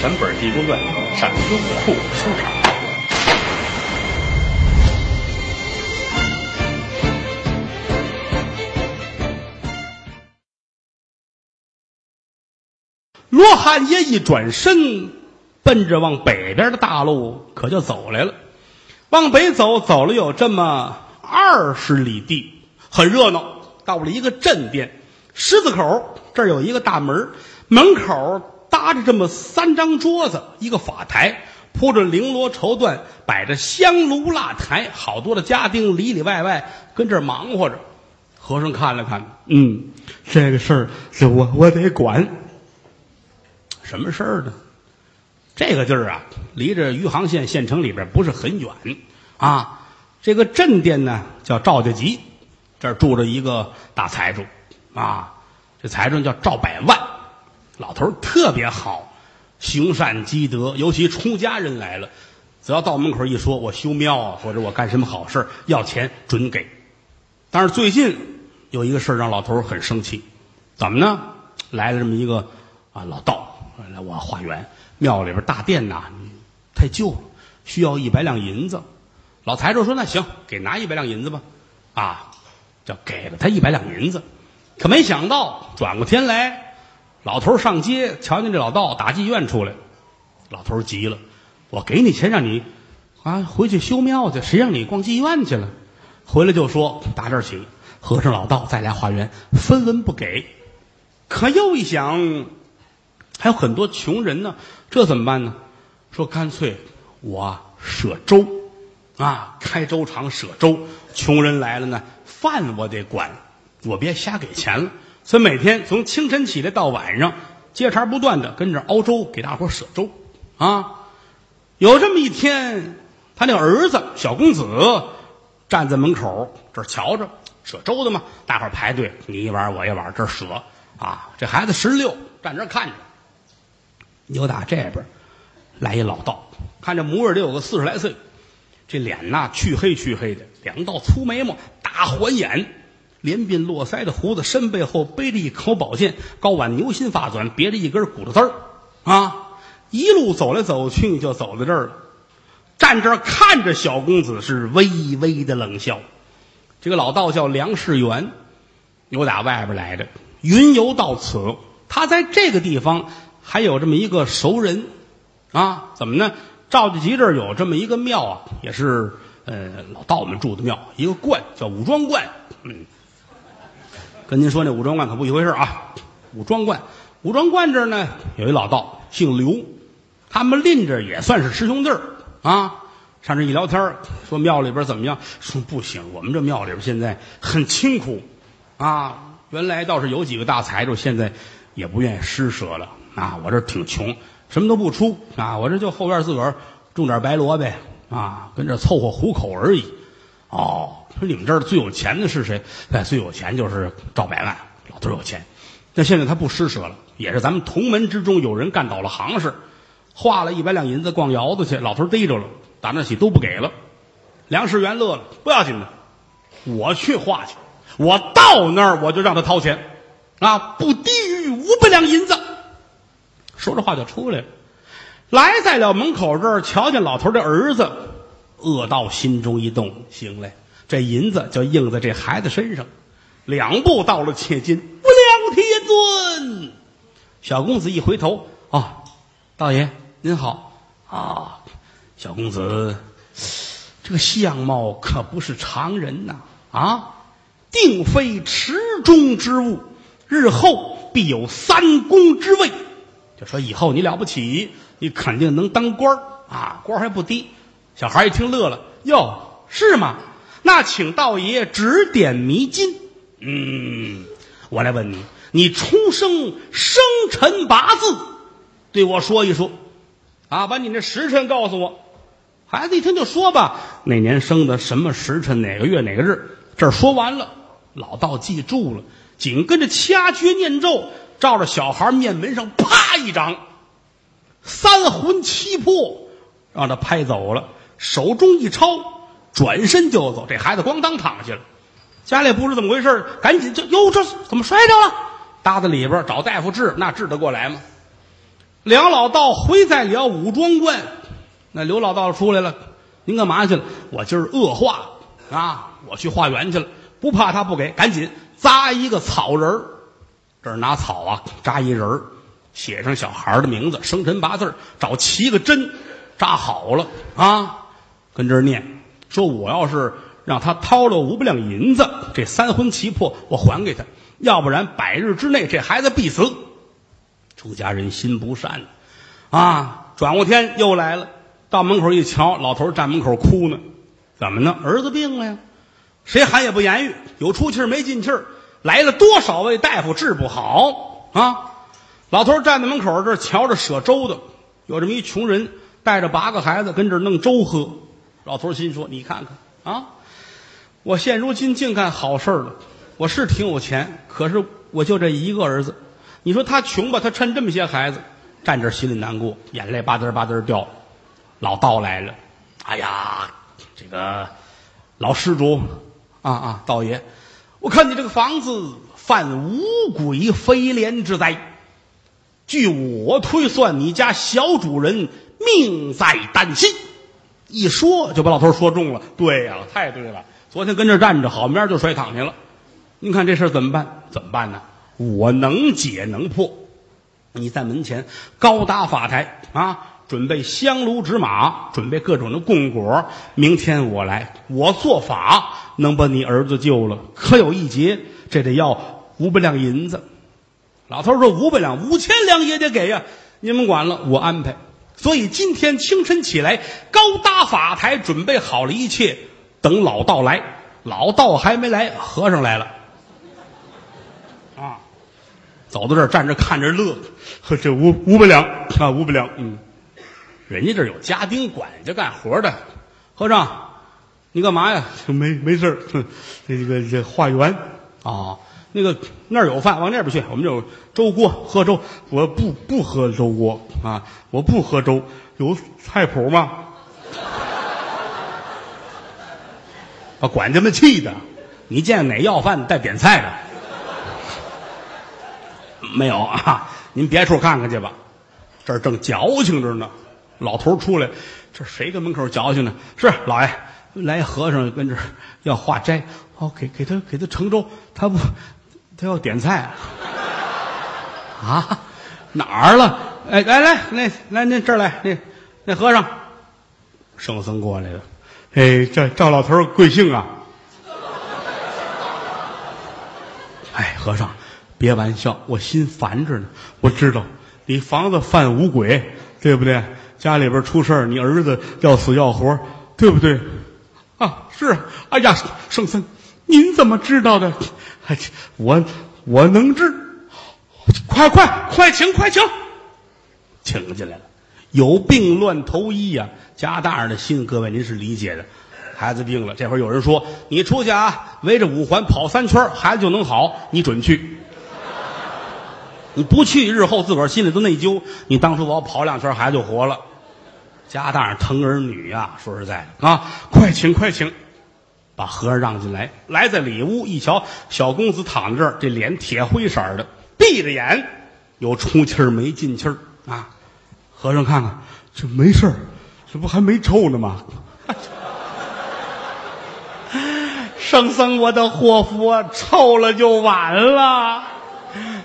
全本《地宫传》陕优酷收场。罗汉爷一转身，奔着往北边的大路可就走来了。往北走，走了有这么二十里地，很热闹。到了一个镇店，狮子口这儿有一个大门，门口搭着这么三张桌子，一个法台，铺着绫罗绸缎，摆着香炉蜡台，好多的家丁里里外外跟这儿忙活着。和尚看了看，嗯，这个事儿这我我得管。什么事儿呢？这个地儿啊，离着余杭县县城里边不是很远啊。这个镇店呢叫赵家集，这儿住着一个大财主啊。这财主叫赵百万，老头特别好，行善积德，尤其出家人来了，只要到门口一说，我修庙啊，或者我干什么好事要钱准给。但是最近有一个事让老头很生气，怎么呢？来了这么一个啊老道。来，我化缘庙里边大殿呐，太旧了，需要一百两银子。老财主说：“那行，给拿一百两银子吧。”啊，就给了他一百两银子。可没想到，转过天来，老头上街，瞧见这老道打妓院出来，老头急了：“我给你钱让你啊回去修庙去，谁让你逛妓院去了？”回来就说：“打这儿起，和尚老道再来化缘，分文不给。”可又一想。还有很多穷人呢，这怎么办呢？说干脆我舍粥，啊，开粥厂舍粥。穷人来了呢，饭我得管，我别瞎给钱了。所以每天从清晨起来到晚上，接茬不断的跟着熬粥，给大伙舍粥。啊，有这么一天，他那儿子小公子站在门口这儿瞧着舍粥的嘛，大伙排队，你一碗我一碗，这儿舍啊。这孩子十六，站这看着。又打这边来一老道，看这模样得有个四十来岁，这脸呐黢黑黢黑的，两道粗眉毛，大环眼，连鬓络腮的胡子，身背后背着一口宝剑，高挽牛心发纂，别着一根骨头丝儿啊，一路走来走去，就走到这儿了，站这儿看着小公子是微微的冷笑。这个老道叫梁世元，有打外边来的，云游到此，他在这个地方。还有这么一个熟人，啊，怎么呢？赵家集这儿有这么一个庙啊，也是呃老道们住的庙，一个观叫武庄观。嗯，跟您说那武庄观可不一回事啊。武庄观，武庄观这儿呢有一老道姓刘，他们邻着也算是师兄弟儿啊。上这一聊天说庙里边怎么样？说不行，我们这庙里边现在很清苦啊。原来倒是有几个大财主，现在也不愿意施舍了。啊，我这挺穷，什么都不出啊，我这就后院自个儿种点白萝卜啊，跟这凑合糊口而已。哦，说你们这儿最有钱的是谁？哎，最有钱就是赵百万，老头有钱。但现在他不施舍了，也是咱们同门之中有人干倒了行事，花了一百两银子逛窑子去，老头逮着了，打那起都不给了。梁世元乐了，不要紧的，我去画去，我到那儿我就让他掏钱，啊，不低于五百两银子。说着话就出来了，来在了门口这儿，瞧见老头的儿子，恶道心中一动，行嘞，这银子就应在这孩子身上，两步到了切金，无量天尊，小公子一回头，啊，道爷您好啊，小公子，这个相貌可不是常人呐，啊，定非池中之物，日后必有三公之位。就说以后你了不起，你肯定能当官啊，官还不低。小孩一听乐了，哟，是吗？那请道爷指点迷津。嗯，我来问你，你出生生辰八字，对我说一说，啊，把你那时辰告诉我。孩子一听就说吧，哪年生的，什么时辰，哪个月哪个日。这说完了，老道记住了，紧跟着掐诀念咒。照着小孩面门上啪一掌，三魂七魄让他拍走了，手中一抄，转身就走。这孩子咣当躺下了，家里不知怎么回事，赶紧就哟，这怎么摔着了？搭在里边找大夫治，那治得过来吗？梁老道回在了武庄观，那刘老道出来了，您干嘛去了？我今儿恶化啊，我去化缘去了，不怕他不给，赶紧扎一个草人儿这儿拿草啊扎一人儿写上小孩的名字、生辰八字找七个针扎好了啊，跟这儿念说，我要是让他掏了五百两银子，这三魂七魄我还给他，要不然百日之内这孩子必死。出家人心不善啊！转过天又来了，到门口一瞧，老头站门口哭呢，怎么呢？儿子病了呀！谁喊也不言语，有出气儿没进气儿，来了多少位大夫治不好啊！老头站在门口这儿瞧着舍粥的，有这么一穷人带着八个孩子跟这儿弄粥喝。老头心说：“你看看啊，我现如今净干好事了。我是挺有钱，可是我就这一个儿子。你说他穷吧，他趁这么些孩子，站这心里难过，眼泪吧嗒吧嗒掉。老道来了，哎呀，这个老施主啊啊，道爷，我看你这个房子犯五鬼飞廉之灾。据我推算，你家小主人命在旦夕。一说就把老头说中了。对呀、太对了。昨天跟这站着，好明儿就摔躺下了。您看这事怎么办？怎么办呢？我能解能破。你在门前高搭法台啊，准备香炉纸马，准备各种的供果。明天我来，我做法能把你儿子救了。可有一劫，这得要五百两银子。老头说：“五百两，五千两也得给呀、你们管了，我安排。所以今天清晨起来，高搭法台，准备好了一切，等老道来。老道还没来，和尚来了。啊，走到这儿站着看着乐，呵，这五五百两啊，五百两，嗯，人家这儿有家丁管家干活的。和尚，你干嘛呀？没没事儿，哼 这个这化缘啊。那个那儿有饭，往那边去。我们有粥锅，喝粥。我不不喝粥锅啊，我不喝粥。有菜谱吗？把 管家们气的。你见哪要饭带点菜的？没有啊，您别处看看去吧。这儿正矫情着呢。老头儿出来，这谁跟门口矫情呢？是老爷来和尚跟这儿要化斋，哦，给给他给他盛粥，他不，他要点菜啊？哪儿了？哎，来来，那来那这儿来，那那和尚，圣僧过来了。哎，这赵老头儿贵姓啊？哎，和尚，别玩笑，我心烦着呢。我知道你房子犯五鬼，对不对？家里边出事儿，你儿子要死要活，对不对？啊，是。哎呀，圣僧，您怎么知道的？我我能治。快快快请快请，请进来了。有病乱投医呀、家大人的心，各位您是理解的。孩子病了，这会儿有人说你出去啊，围着五环跑三圈，孩子就能好，你准去。你不去，日后自个儿心里都内疚。你当初我跑两圈，孩子就活了。家大人疼儿女呀、说实在的啊，快请快请，把和尚让进来。来在里屋一瞧，小公子躺在这儿，这脸铁灰色的，闭着眼，有出气儿没进气儿啊。和尚看看，这没事儿，这不还没臭呢吗？圣僧，我的祸福啊，抽了就完了。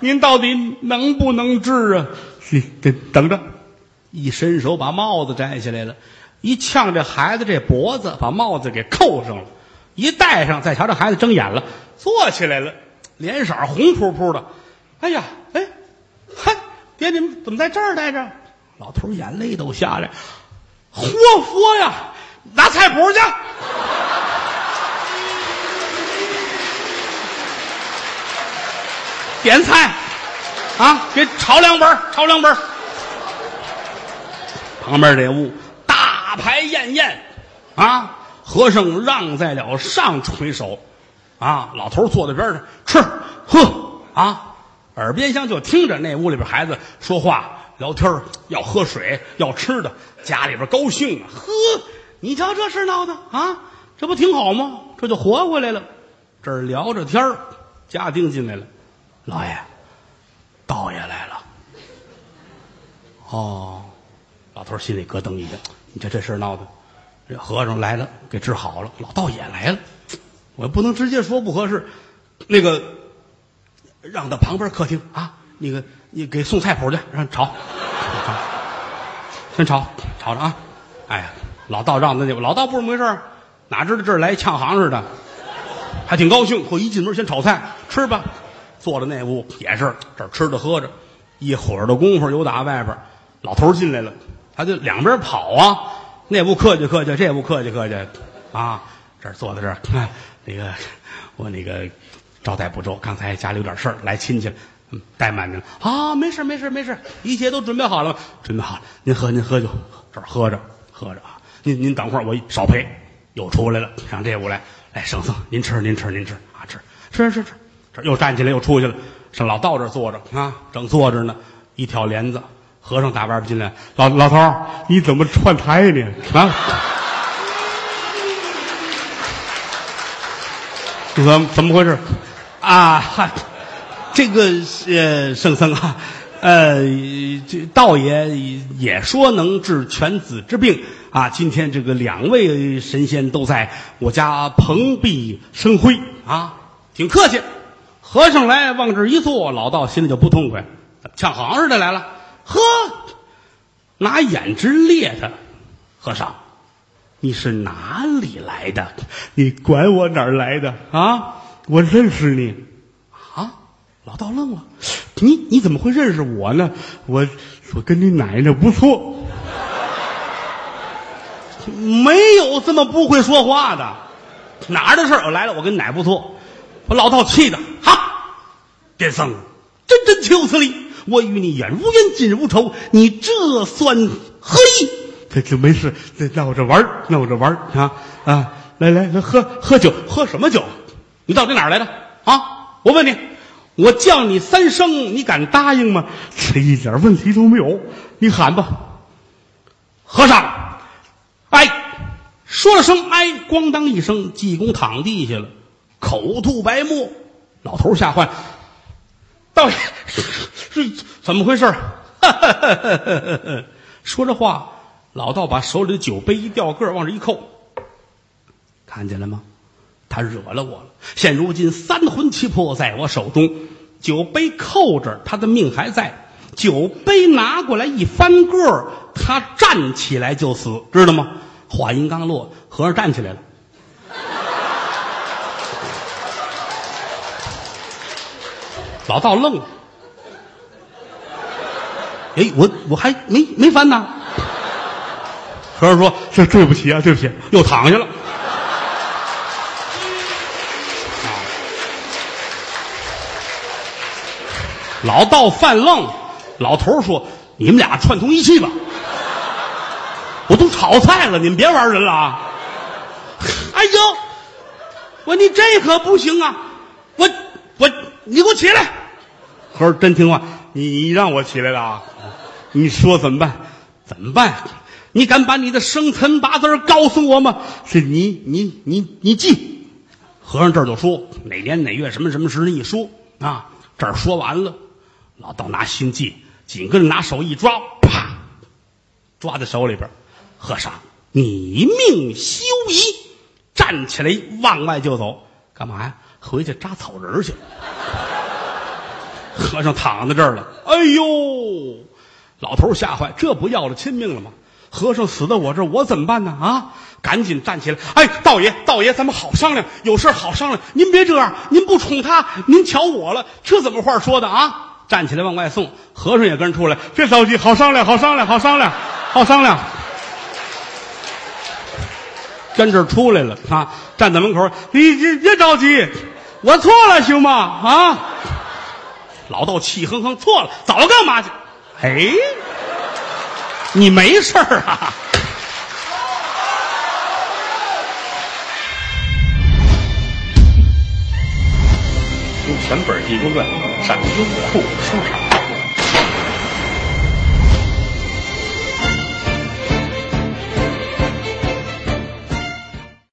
您到底能不能治啊？你等等着，一伸手把帽子摘下来了，一呛这孩子这脖子，把帽子给扣上了，一戴上，再瞧这孩子睁眼了，坐起来了，脸色红扑扑的。哎呀，哎，嗨，爹，你们怎么在这儿待着？老头眼泪都下来，活佛呀，拿菜谱去。点菜，啊，给炒两本，炒两本。旁边这屋大排宴宴，啊，和尚让在了上垂手，啊，老头坐在边上吃喝啊，耳边厢就听着那屋里边孩子说话聊天要喝水要吃的，家里边高兴啊，呵，你瞧这事闹的啊，这不挺好吗？这就活回来了。这儿聊着天家丁进来了。老爷，道爷来了。哦，老头心里咯噔一下，你瞧这事闹的，这和尚来了，给治好了，老道也来了，我不能直接说不合适，那个让到旁边客厅啊，那个你给送菜谱去，让炒，先炒炒着啊，哎呀，老道让的那老道不是那么回事哪知道这儿来呛行似的，还挺高兴，我一进门先炒菜吃吧，坐在那屋也是这儿吃着喝着，一会儿的功夫，有打外边老头进来了，他就两边跑啊，那不客气客气，这不客气客气，啊，这儿坐在这儿，哎那个我那个招待不周，刚才家里有点事儿，来亲戚了，怠慢您了啊，没事没事没事，一切都准备好了吗？准备好了，您喝您喝酒，这儿喝着喝着啊，您您等会儿我少陪，又出来了，上这屋来，来圣僧您吃您吃您吃啊吃吃吃吃，这又站起来又出去了，上老道这儿坐着啊，正坐着呢，一挑帘子，和尚打外边进来，老老头儿你怎么串台呢？啊？怎么怎么回事？啊，嗨，这个呃，圣僧啊，呃，这道爷也说能治犬子之病啊。今天这个两位神仙都在我家蓬荜生辉啊，挺客气。和尚来往这一坐，老道心里就不痛快，呛行似的来了。呵，拿眼直咧他，和尚。你是哪里来的？你管我哪儿来的啊？我认识你啊！老道愣了，你你怎么会认识我呢？我我跟你奶奶不错，没有这么不会说话的，哪儿的事儿？我来了，我跟你奶不错，把老道气的，哈！癫僧，真真求此理！我与你远无冤，近无仇，你这算何意？这就没事，这闹着玩闹着玩啊啊！来来来，喝喝酒，喝什么酒？你到底哪儿来的啊？我问你，我叫你三声，你敢答应吗？这一点问题都没有，你喊吧。和尚，哎，说了声哎，咣当一声，济公躺地下了，口吐白沫。老头吓坏，道爷 这怎么回事？说这话。老道把手里的酒杯一掉个，往这一扣，看见了吗？他惹了我了。现如今三魂七魄在我手中，酒杯扣着，他的命还在。酒杯拿过来一翻个儿，他站起来就死，知道吗？话音刚落，和尚站起来了。老道愣了。哎，我我还没没翻呢。和尚说：“这对不起啊，对不起，又躺下了。”老道犯愣，老头说：“你们俩串通一气吧，我都炒菜了，你们别玩人了啊！”哎呦，我你这可不行啊！我我你给我起来！和尚真听话，你你让我起来了啊？你说怎么办？怎么办？你敢把你的生辰八字告诉我吗？是你，你，你，你记。和尚这儿就说哪年哪月什么什么时，一说啊，这儿说完了，老道拿心记，紧跟着拿手一抓，啪，抓在手里边。和尚，你命休矣！站起来往外就走，干嘛呀？回去扎草人去。和尚躺在这儿了，哎呦，老头吓坏，这不要了亲命了吗？和尚死在我这儿，我怎么办呢？啊！赶紧站起来！哎，道爷，道爷，咱们好商量，有事好商量。您别这样，您不宠他，您瞧我了，这怎么话说的啊？站起来往外送，和尚也跟出来，别着急，好商量，好商量，好商量，好商量。跟这儿出来了啊！站在门口，你你别着急，我错了，行吗？啊！老道气哼哼，错了，早干嘛去？哎。你没事儿啊！用全本《地公传》上优酷书场。